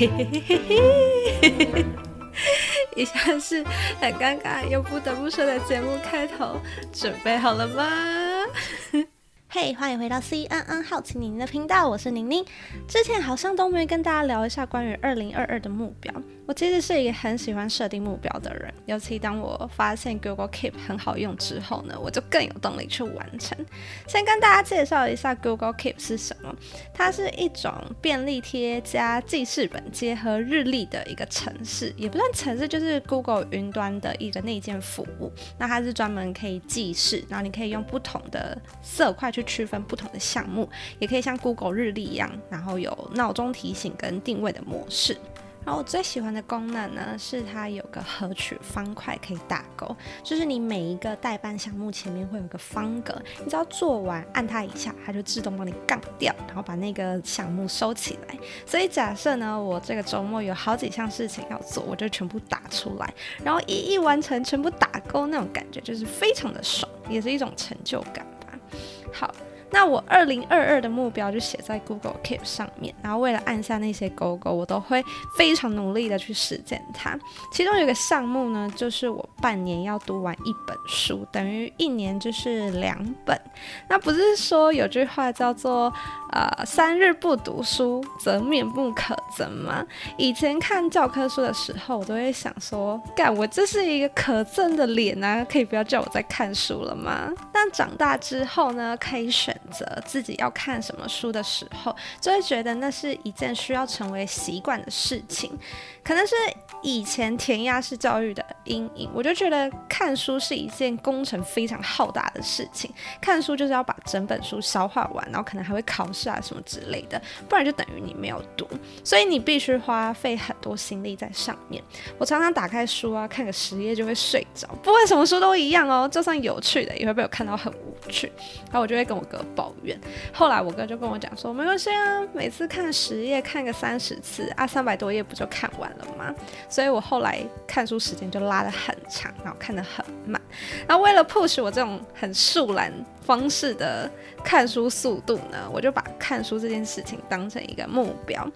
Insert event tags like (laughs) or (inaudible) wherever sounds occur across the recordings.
嘿嘿嘿嘿嘿，以下是很尴尬又不得不说的节目开头，准备好了吗？(laughs) 嘿，欢迎回到 C N N 好奇宁宁的频道，我是宁宁。之前好像都没跟大家聊一下关于二零二二的目标。我其实是一个很喜欢设定目标的人，尤其当我发现 Google Keep 很好用之后呢，我就更有动力去完成。先跟大家介绍一下 Google Keep 是什么，它是一种便利贴加记事本结合日历的一个城市，也不算城市，就是 Google 云端的一个内建服务。那它是专门可以记事，然后你可以用不同的色块去区分不同的项目，也可以像 Google 日历一样，然后有闹钟提醒跟定位的模式。然后我最喜欢的功能呢，是它有个合取方块可以打勾，就是你每一个代办项目前面会有个方格，你只要做完按它一下，它就自动帮你杠掉，然后把那个项目收起来。所以假设呢，我这个周末有好几项事情要做，我就全部打出来，然后一一完成，全部打勾，那种感觉就是非常的爽，也是一种成就感吧。好。那我二零二二的目标就写在 Google Keep 上面，然后为了按下那些勾勾，我都会非常努力的去实践它。其中有个项目呢，就是我半年要读完一本书，等于一年就是两本。那不是说有句话叫做呃三日不读书则面目可憎吗？以前看教科书的时候，我都会想说，干我这是一个可憎的脸啊，可以不要叫我在看书了吗？但长大之后呢，可以选。择自己要看什么书的时候，就会觉得那是一件需要成为习惯的事情，可能是以前填鸭式教育的阴影，我就觉得看书是一件工程非常浩大的事情，看书就是要把整本书消化完，然后可能还会考试啊什么之类的，不然就等于你没有读，所以你必须花费很多心力在上面。我常常打开书啊，看个十页就会睡着，不管什么书都一样哦，就算有趣的也会被我看到很无趣，然后我就会跟我哥。抱怨，后来我哥就跟我讲说，没关系啊，每次看十页，看个三十次啊，三百多页不就看完了吗？所以我后来看书时间就拉得很长，然后看得很慢。那为了 push 我这种很树懒方式的看书速度呢，我就把看书这件事情当成一个目标。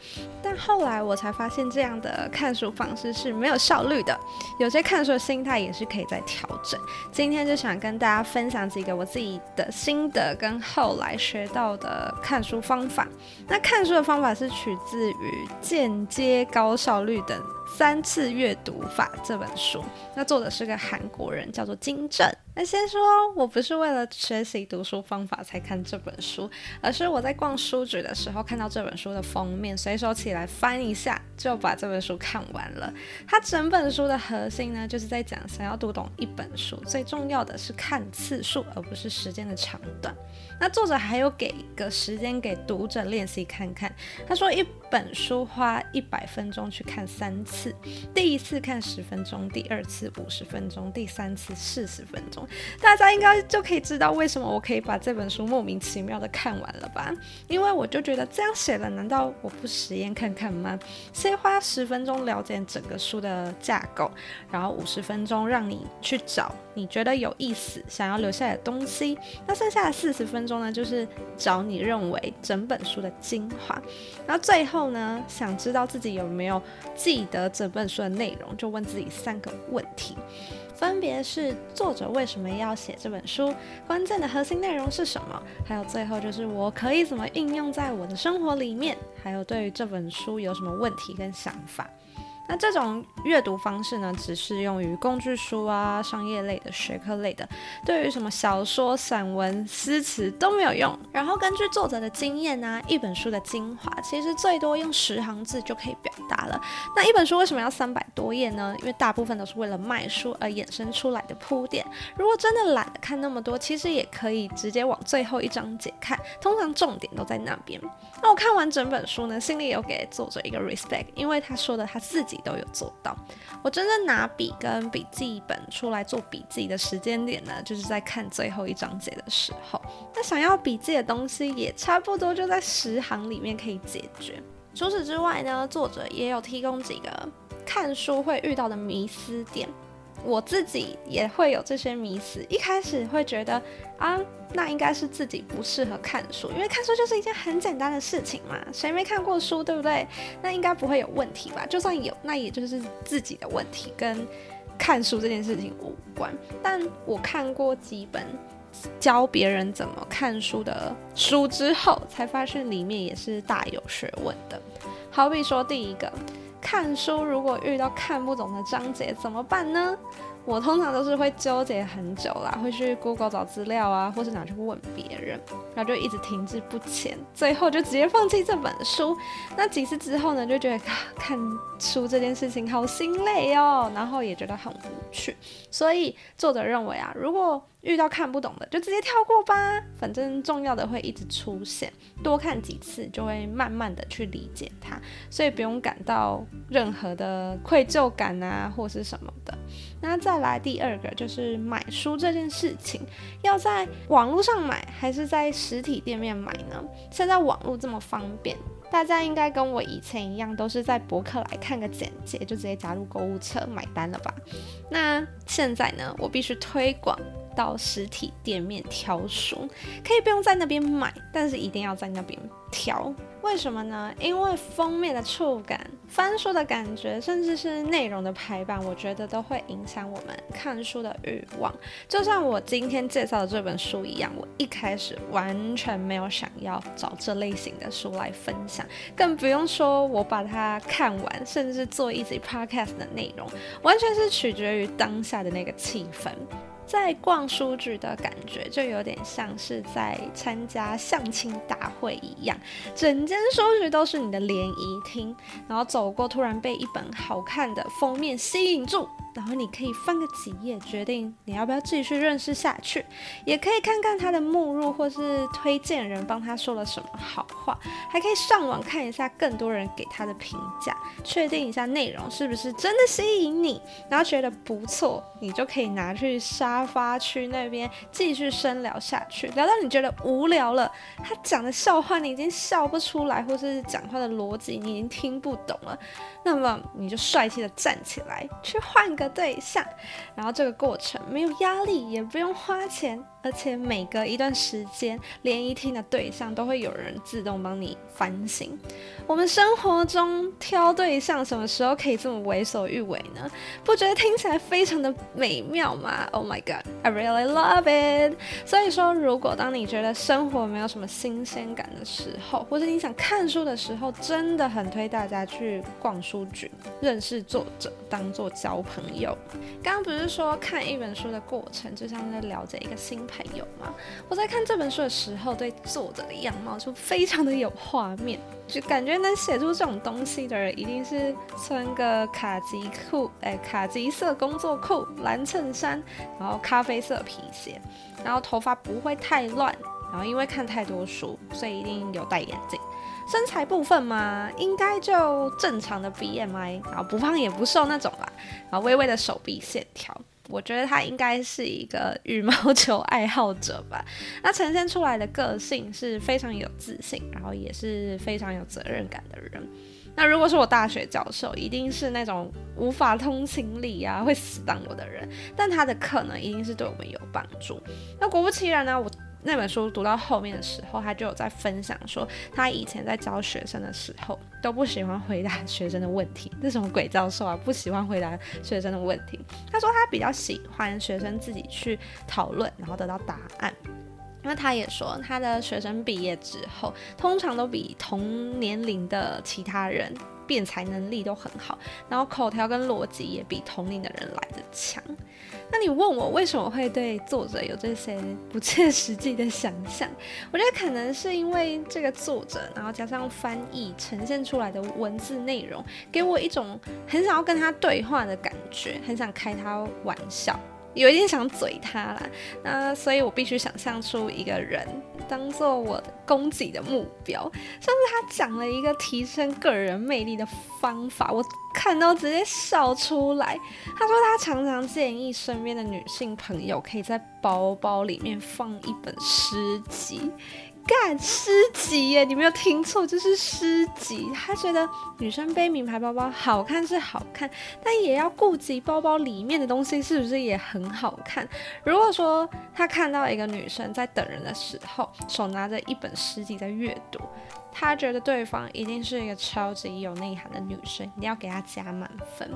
但后来我才发现，这样的看书方式是没有效率的。有些看书的心态也是可以再调整。今天就想跟大家分享几个我自己的心得跟后后来学到的看书方法。那看书的方法是取自于《间接高效率等三次阅读法》这本书。那作者是个韩国人，叫做金正。那先说，我不是为了学习读书方法才看这本书，而是我在逛书局的时候看到这本书的封面，随手起来翻一下就把这本书看完了。它整本书的核心呢，就是在讲想要读懂一本书，最重要的是看次数，而不是时间的长短。那作者还有给一个时间给读者练习看看，他说一本书花一百分钟去看三次，第一次看十分钟，第二次五十分钟，第三次四十分钟。大家应该就可以知道为什么我可以把这本书莫名其妙的看完了吧？因为我就觉得这样写了，难道我不实验看看吗？先花十分钟了解整个书的架构，然后五十分钟让你去找你觉得有意思、想要留下来的东西，那剩下的四十分钟呢，就是找你认为整本书的精华。然后最后呢，想知道自己有没有记得这本书的内容，就问自己三个问题。分别是作者为什么要写这本书，关键的核心内容是什么，还有最后就是我可以怎么应用在我的生活里面，还有对于这本书有什么问题跟想法。那这种阅读方式呢，只适用于工具书啊、商业类的、学科类的，对于什么小说、散文、诗词都没有用。然后根据作者的经验呢，一本书的精华其实最多用十行字就可以表达了。那一本书为什么要三百多页呢？因为大部分都是为了卖书而衍生出来的铺垫。如果真的懒得看那么多，其实也可以直接往最后一章节看，通常重点都在那边。那我看完整本书呢，心里有给作者一个 respect，因为他说的他自己。都有做到。我真正拿笔跟笔记本出来做笔记的时间点呢，就是在看最后一章节的时候。那想要笔记的东西也差不多就在十行里面可以解决。除此之外呢，作者也有提供几个看书会遇到的迷思点。我自己也会有这些迷思，一开始会觉得啊，那应该是自己不适合看书，因为看书就是一件很简单的事情嘛，谁没看过书，对不对？那应该不会有问题吧？就算有，那也就是自己的问题，跟看书这件事情无关。但我看过几本教别人怎么看书的书之后，才发现里面也是大有学问的。好比说，第一个。看书如果遇到看不懂的章节怎么办呢？我通常都是会纠结很久啦，会去 Google 找资料啊，或是拿去问别人，然后就一直停滞不前，最后就直接放弃这本书。那几次之后呢，就觉得看书这件事情好心累哦，然后也觉得很无趣。所以作者认为啊，如果遇到看不懂的，就直接跳过吧，反正重要的会一直出现，多看几次就会慢慢的去理解它，所以不用感到任何的愧疚感啊，或是什么的。那再来第二个就是买书这件事情，要在网络上买还是在实体店面买呢？现在网络这么方便。大家应该跟我以前一样，都是在博客来看个简介就直接加入购物车买单了吧？那现在呢，我必须推广到实体店面挑书，可以不用在那边买，但是一定要在那边挑。为什么呢？因为封面的触感、翻书的感觉，甚至是内容的排版，我觉得都会影响我们看书的欲望。就像我今天介绍的这本书一样，我一开始完全没有想要找这类型的书来分享，更不用说我把它看完，甚至做一集 podcast 的内容，完全是取决于当下的那个气氛。在逛书局的感觉，就有点像是在参加相亲大会一样，整间书局都是你的联谊厅，然后走过，突然被一本好看的封面吸引住。然后你可以翻个几页，决定你要不要继续认识下去，也可以看看他的目录或是推荐人帮他说了什么好话，还可以上网看一下更多人给他的评价，确定一下内容是不是真的吸引你，然后觉得不错，你就可以拿去沙发区那边继续深聊下去，聊到你觉得无聊了，他讲的笑话你已经笑不出来，或是讲话的逻辑你已经听不懂了，那么你就帅气的站起来去换个。对象，然后这个过程没有压力，也不用花钱。而且每隔一段时间，连一听的对象都会有人自动帮你翻新。我们生活中挑对象，什么时候可以这么为所欲为呢？不觉得听起来非常的美妙吗？Oh my god, I really love it。所以说，如果当你觉得生活没有什么新鲜感的时候，或者你想看书的时候，真的很推大家去逛书局，认识作者，当做交朋友。刚刚不是说看一本书的过程，就像在了解一个新。朋友吗？我在看这本书的时候，对作者的样貌就非常的有画面，就感觉能写出这种东西的人，一定是穿个卡其裤，哎，卡其色工作裤、蓝衬衫，然后咖啡色皮鞋，然后头发不会太乱，然后因为看太多书，所以一定有戴眼镜。身材部分嘛，应该就正常的 BMI，然后不胖也不瘦那种吧，然后微微的手臂线条。我觉得他应该是一个羽毛球爱好者吧。(laughs) 那呈现出来的个性是非常有自信，然后也是非常有责任感的人。那如果是我大学教授，一定是那种无法通情理啊，会死当我的人。但他的课呢，一定是对我们有帮助。那果不其然呢，我。那本书读到后面的时候，他就有在分享说，他以前在教学生的时候都不喜欢回答学生的问题。这什么鬼教授啊？不喜欢回答学生的问题。他说他比较喜欢学生自己去讨论，然后得到答案。那他也说，他的学生毕业之后，通常都比同年龄的其他人。辩才能力都很好，然后口条跟逻辑也比同龄的人来的强。那你问我为什么会对作者有这些不切实际的想象？(laughs) 我觉得可能是因为这个作者，然后加上翻译呈现出来的文字内容，给我一种很想要跟他对话的感觉，很想开他玩笑。有一点想嘴他啦，那所以我必须想象出一个人当做我的攻击的目标。上次他讲了一个提升个人魅力的方法，我看到直接笑出来。他说他常常建议身边的女性朋友可以在包包里面放一本诗集。干诗集耶！你没有听错，就是诗集。他觉得女生背名牌包包好看是好看，但也要顾及包包里面的东西是不是也很好看。如果说他看到一个女生在等人的时候，手拿着一本诗集在阅读，他觉得对方一定是一个超级有内涵的女生，一定要给她加满分。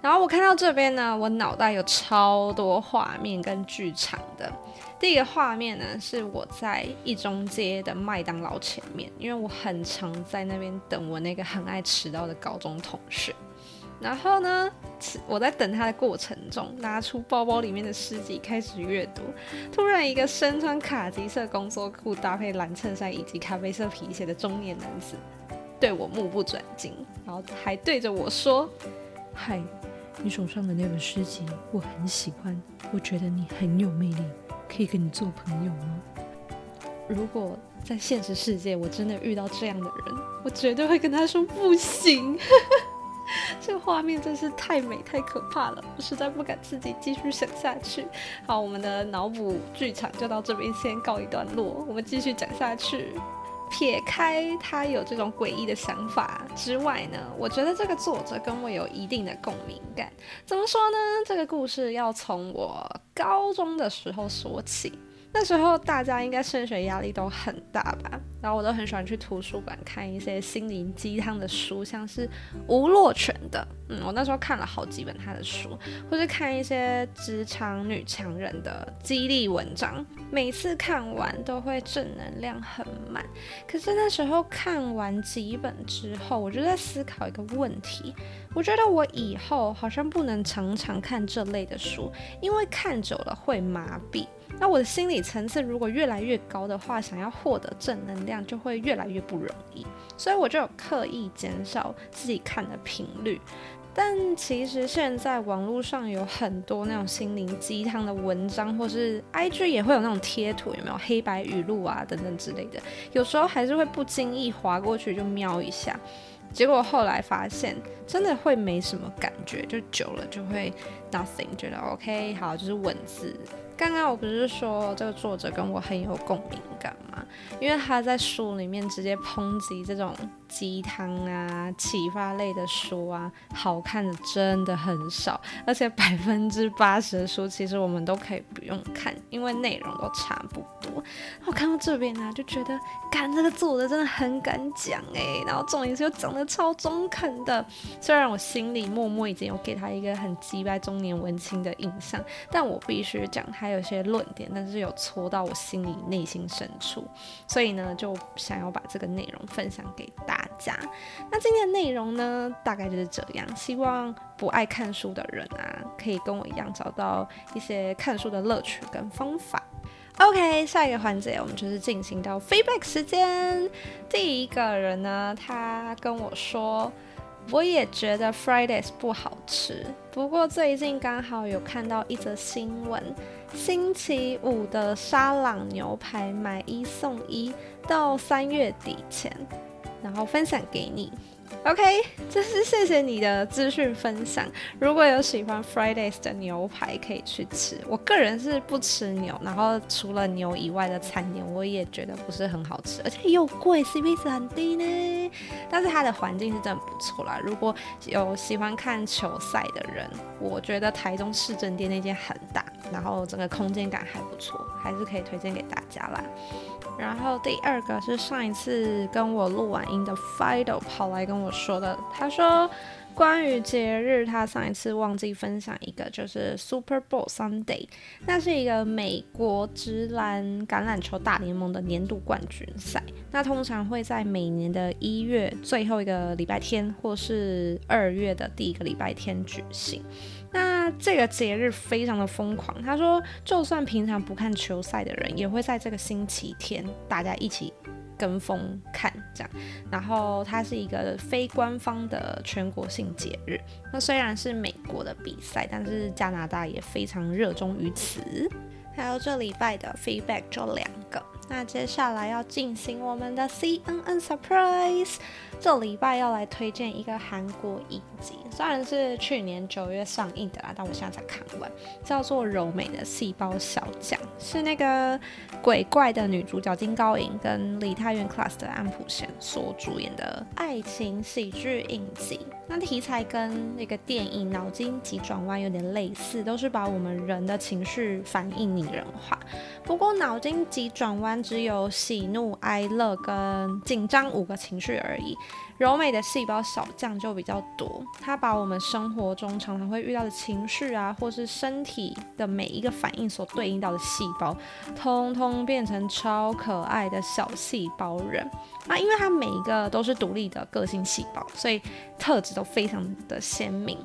然后我看到这边呢，我脑袋有超多画面跟剧场的。第一个画面呢，是我在一中街的麦当劳前面，因为我很常在那边等我那个很爱迟到的高中同学。然后呢，我在等他的过程中，拿出包包里面的诗集开始阅读。突然，一个身穿卡其色工作裤、搭配蓝衬衫以及咖啡色皮鞋的中年男子，对我目不转睛，然后还对着我说：“嗨，你手上的那本诗集我很喜欢，我觉得你很有魅力。”可以跟你做朋友吗？如果在现实世界我真的遇到这样的人，我绝对会跟他说不行。(laughs) 这画面真是太美太可怕了，我实在不敢自己继续想下去。好，我们的脑补剧场就到这边先告一段落，我们继续讲下去。撇开他有这种诡异的想法之外呢，我觉得这个作者跟我有一定的共鸣感。怎么说呢？这个故事要从我高中的时候说起。那时候大家应该升学压力都很大吧，然后我都很喜欢去图书馆看一些心灵鸡汤的书，像是吴若权的，嗯，我那时候看了好几本他的书，或是看一些职场女强人的激励文章，每次看完都会正能量很满。可是那时候看完几本之后，我就在思考一个问题，我觉得我以后好像不能常常看这类的书，因为看久了会麻痹。那我的心理层次如果越来越高的话，想要获得正能量就会越来越不容易，所以我就有刻意减少自己看的频率。但其实现在网络上有很多那种心灵鸡汤的文章，或是 IG 也会有那种贴图，有没有黑白语录啊等等之类的，有时候还是会不经意划过去就瞄一下，结果后来发现真的会没什么感觉，就久了就会 nothing，觉得 OK 好就是文字。刚刚我不是说这个作者跟我很有共鸣感吗？因为他在书里面直接抨击这种。鸡汤啊，启发类的书啊，好看的真的很少，而且百分之八十的书其实我们都可以不用看，因为内容都差不多。我看到这边呢，就觉得，干这个作者真的很敢讲哎，然后重点是又讲的超中肯的。虽然我心里默默已经有给他一个很击败中年文青的印象，但我必须讲他还有些论点，但是有戳到我心里内心深处，所以呢，就想要把这个内容分享给。大家，那今天的内容呢，大概就是这样。希望不爱看书的人啊，可以跟我一样找到一些看书的乐趣跟方法。OK，下一个环节我们就是进行到 feedback 时间。第一个人呢，他跟我说，我也觉得 Fridays 不好吃，不过最近刚好有看到一则新闻，星期五的沙朗牛排买一送一，到三月底前。然后分享给你，OK，这是谢谢你的资讯分享。如果有喜欢 Fridays 的牛排，可以去吃。我个人是不吃牛，然后除了牛以外的餐点，我也觉得不是很好吃，而且又贵，CP 值很低呢。但是它的环境是真的不错啦。如果有喜欢看球赛的人，我觉得台中市政店那间很大，然后整个空间感还不错，还是可以推荐给大家啦。然后第二个是上一次跟我录完音的 Fido 跑来跟我说的，他说关于节日，他上一次忘记分享一个，就是 Super Bowl Sunday，那是一个美国直篮橄榄球大联盟的年度冠军赛，那通常会在每年的一月最后一个礼拜天，或是二月的第一个礼拜天举行。那这个节日非常的疯狂，他说，就算平常不看球赛的人，也会在这个星期天大家一起跟风看这样。然后它是一个非官方的全国性节日。那虽然是美国的比赛，但是加拿大也非常热衷于此。还有这礼拜的 feedback 就两个。那接下来要进行我们的 CNN Surprise，这礼拜要来推荐一个韩国影集，虽然是去年九月上映的啦，但我现在才看完，叫做《柔美的细胞小将》，是那个鬼怪的女主角金高银跟李泰院 Class 的安普贤所主演的爱情喜剧影集。那题材跟那个电影《脑筋急转弯》有点类似，都是把我们人的情绪反应拟人化。不过《脑筋急转弯》只有喜怒哀乐跟紧张五个情绪而已。柔美的细胞小将就比较多，它把我们生活中常常会遇到的情绪啊，或是身体的每一个反应所对应到的细胞，通通变成超可爱的小细胞人。那因为它每一个都是独立的个性细胞，所以特质都非常的鲜明。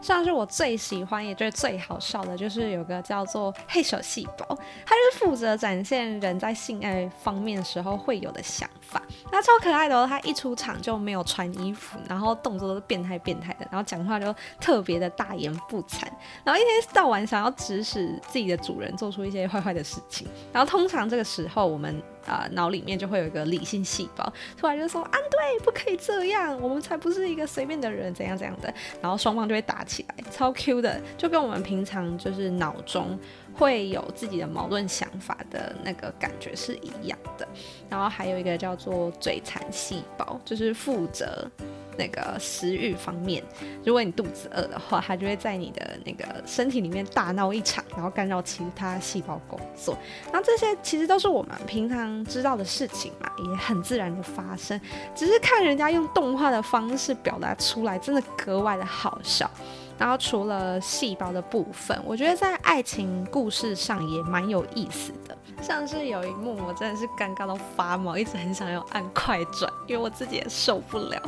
像是我最喜欢也觉得最好笑的，就是有个叫做黑手细胞，它就是负责展现人在性爱方面时候会有的想法。那超可爱的哦，它一出场就没有穿衣服，然后动作都是变态变态的，然后讲话就特别的大言不惭，然后一天到晚想要指使自己的主人做出一些坏坏的事情。然后通常这个时候，我们啊脑里面就会有一个理性细胞，突然就说啊，对，不可以这样，我们才不是一个随便的人，怎样怎样的。然后双方就会打起来，超 Q 的，就跟我们平常就是脑中。会有自己的矛盾想法的那个感觉是一样的，然后还有一个叫做嘴馋细胞，就是负责那个食欲方面。如果你肚子饿的话，它就会在你的那个身体里面大闹一场，然后干扰其他细胞工作。然后这些其实都是我们平常知道的事情嘛，也很自然的发生，只是看人家用动画的方式表达出来，真的格外的好笑。然后除了细胞的部分，我觉得在爱情故事上也蛮有意思的。像是有一幕，我真的是尴尬到发毛，一直很想要按快转，因为我自己也受不了。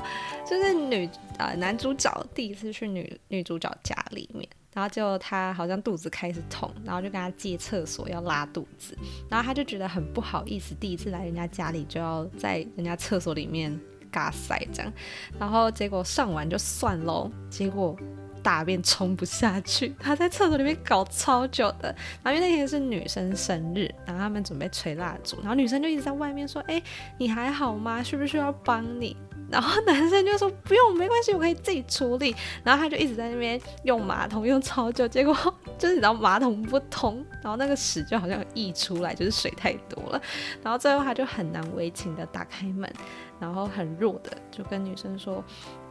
就是女呃男主角第一次去女女主角家里面，然后就他好像肚子开始痛，然后就跟他借厕所要拉肚子，然后他就觉得很不好意思，第一次来人家家里就要在人家厕所里面嘎塞这样，然后结果上完就算喽，结果。大便冲不下去，(laughs) 他在厕所里面搞超久的。然后因为那天是女生生日，然后他们准备吹蜡烛，然后女生就一直在外面说：“哎，你还好吗？需不需要帮你？”然后男生就说：“不用，没关系，我可以自己处理。”然后他就一直在那边用马桶用超久，结果 (laughs) 就是你知道马桶不通，然后那个屎就好像溢出来，就是水太多了。然后最后他就很难为情的打开门，然后很弱的就跟女生说。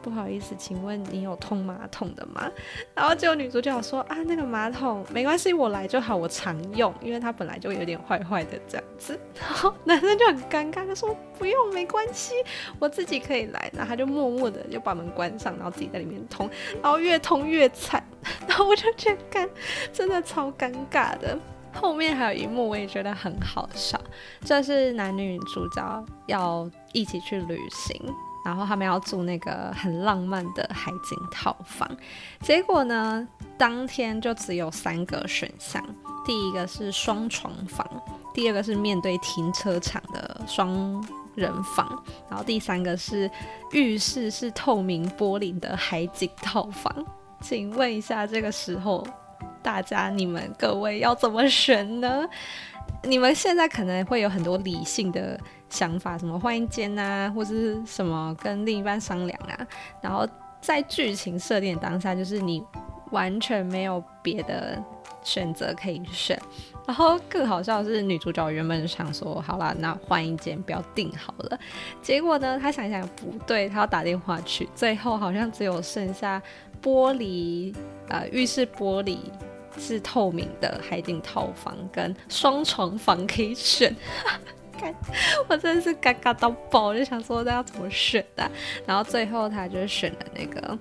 不好意思，请问你有通马桶的吗？然后就女主角说啊，那个马桶没关系，我来就好，我常用，因为它本来就有点坏坏的这样子。然后男生就很尴尬，他说不用，没关系，我自己可以来。然后他就默默的就把门关上，然后自己在里面通，然后越通越惨。(laughs) 然后我就觉得干，真的超尴尬的。后面还有一幕我也觉得很好笑，这是男女主角要一起去旅行。然后他们要住那个很浪漫的海景套房，结果呢，当天就只有三个选项。第一个是双床房，第二个是面对停车场的双人房，然后第三个是浴室是透明玻璃的海景套房。请问一下，这个时候大家你们各位要怎么选呢？你们现在可能会有很多理性的。想法什么换一间啊，或者是什么跟另一半商量啊，然后在剧情设定当下，就是你完全没有别的选择可以选。然后更好笑的是，女主角原本想说，好啦，那换一间，不要订好了。结果呢，她想想不对，她要打电话去，最后好像只有剩下玻璃，呃，浴室玻璃是透明的海景套房跟双床房可以选。(laughs) 我真的是尴尬到爆，我就想说他要怎么选的，然后最后他就选了那个，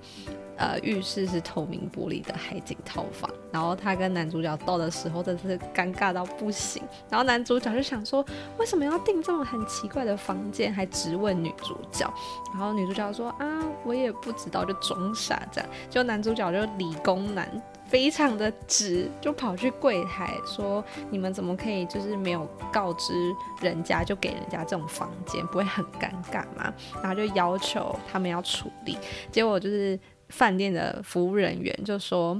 呃，浴室是透明玻璃的海景套房。然后他跟男主角斗的时候，真的是尴尬到不行。然后男主角就想说，为什么要订这种很奇怪的房间，还直问女主角。然后女主角说啊，我也不知道，就装傻这样。就男主角就理工男。非常的直，就跑去柜台说：“你们怎么可以就是没有告知人家就给人家这种房间，不会很尴尬吗？”然后就要求他们要处理。结果就是饭店的服务人员就说：“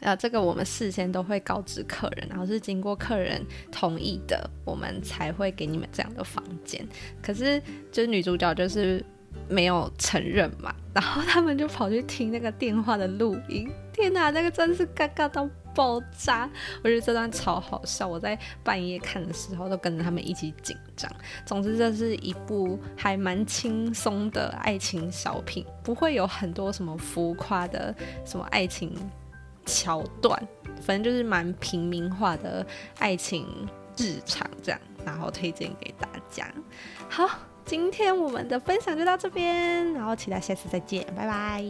呃，这个我们事先都会告知客人，然后是经过客人同意的，我们才会给你们这样的房间。可是，就是女主角就是没有承认嘛，然后他们就跑去听那个电话的录音。天哪，那个真是尴尬到爆炸！我觉得这段超好笑，我在半夜看的时候都跟着他们一起紧张。总之，这是一部还蛮轻松的爱情小品，不会有很多什么浮夸的什么爱情。桥段，反正就是蛮平民化的爱情日常这样，然后推荐给大家。好，今天我们的分享就到这边然后期待下次再见拜拜。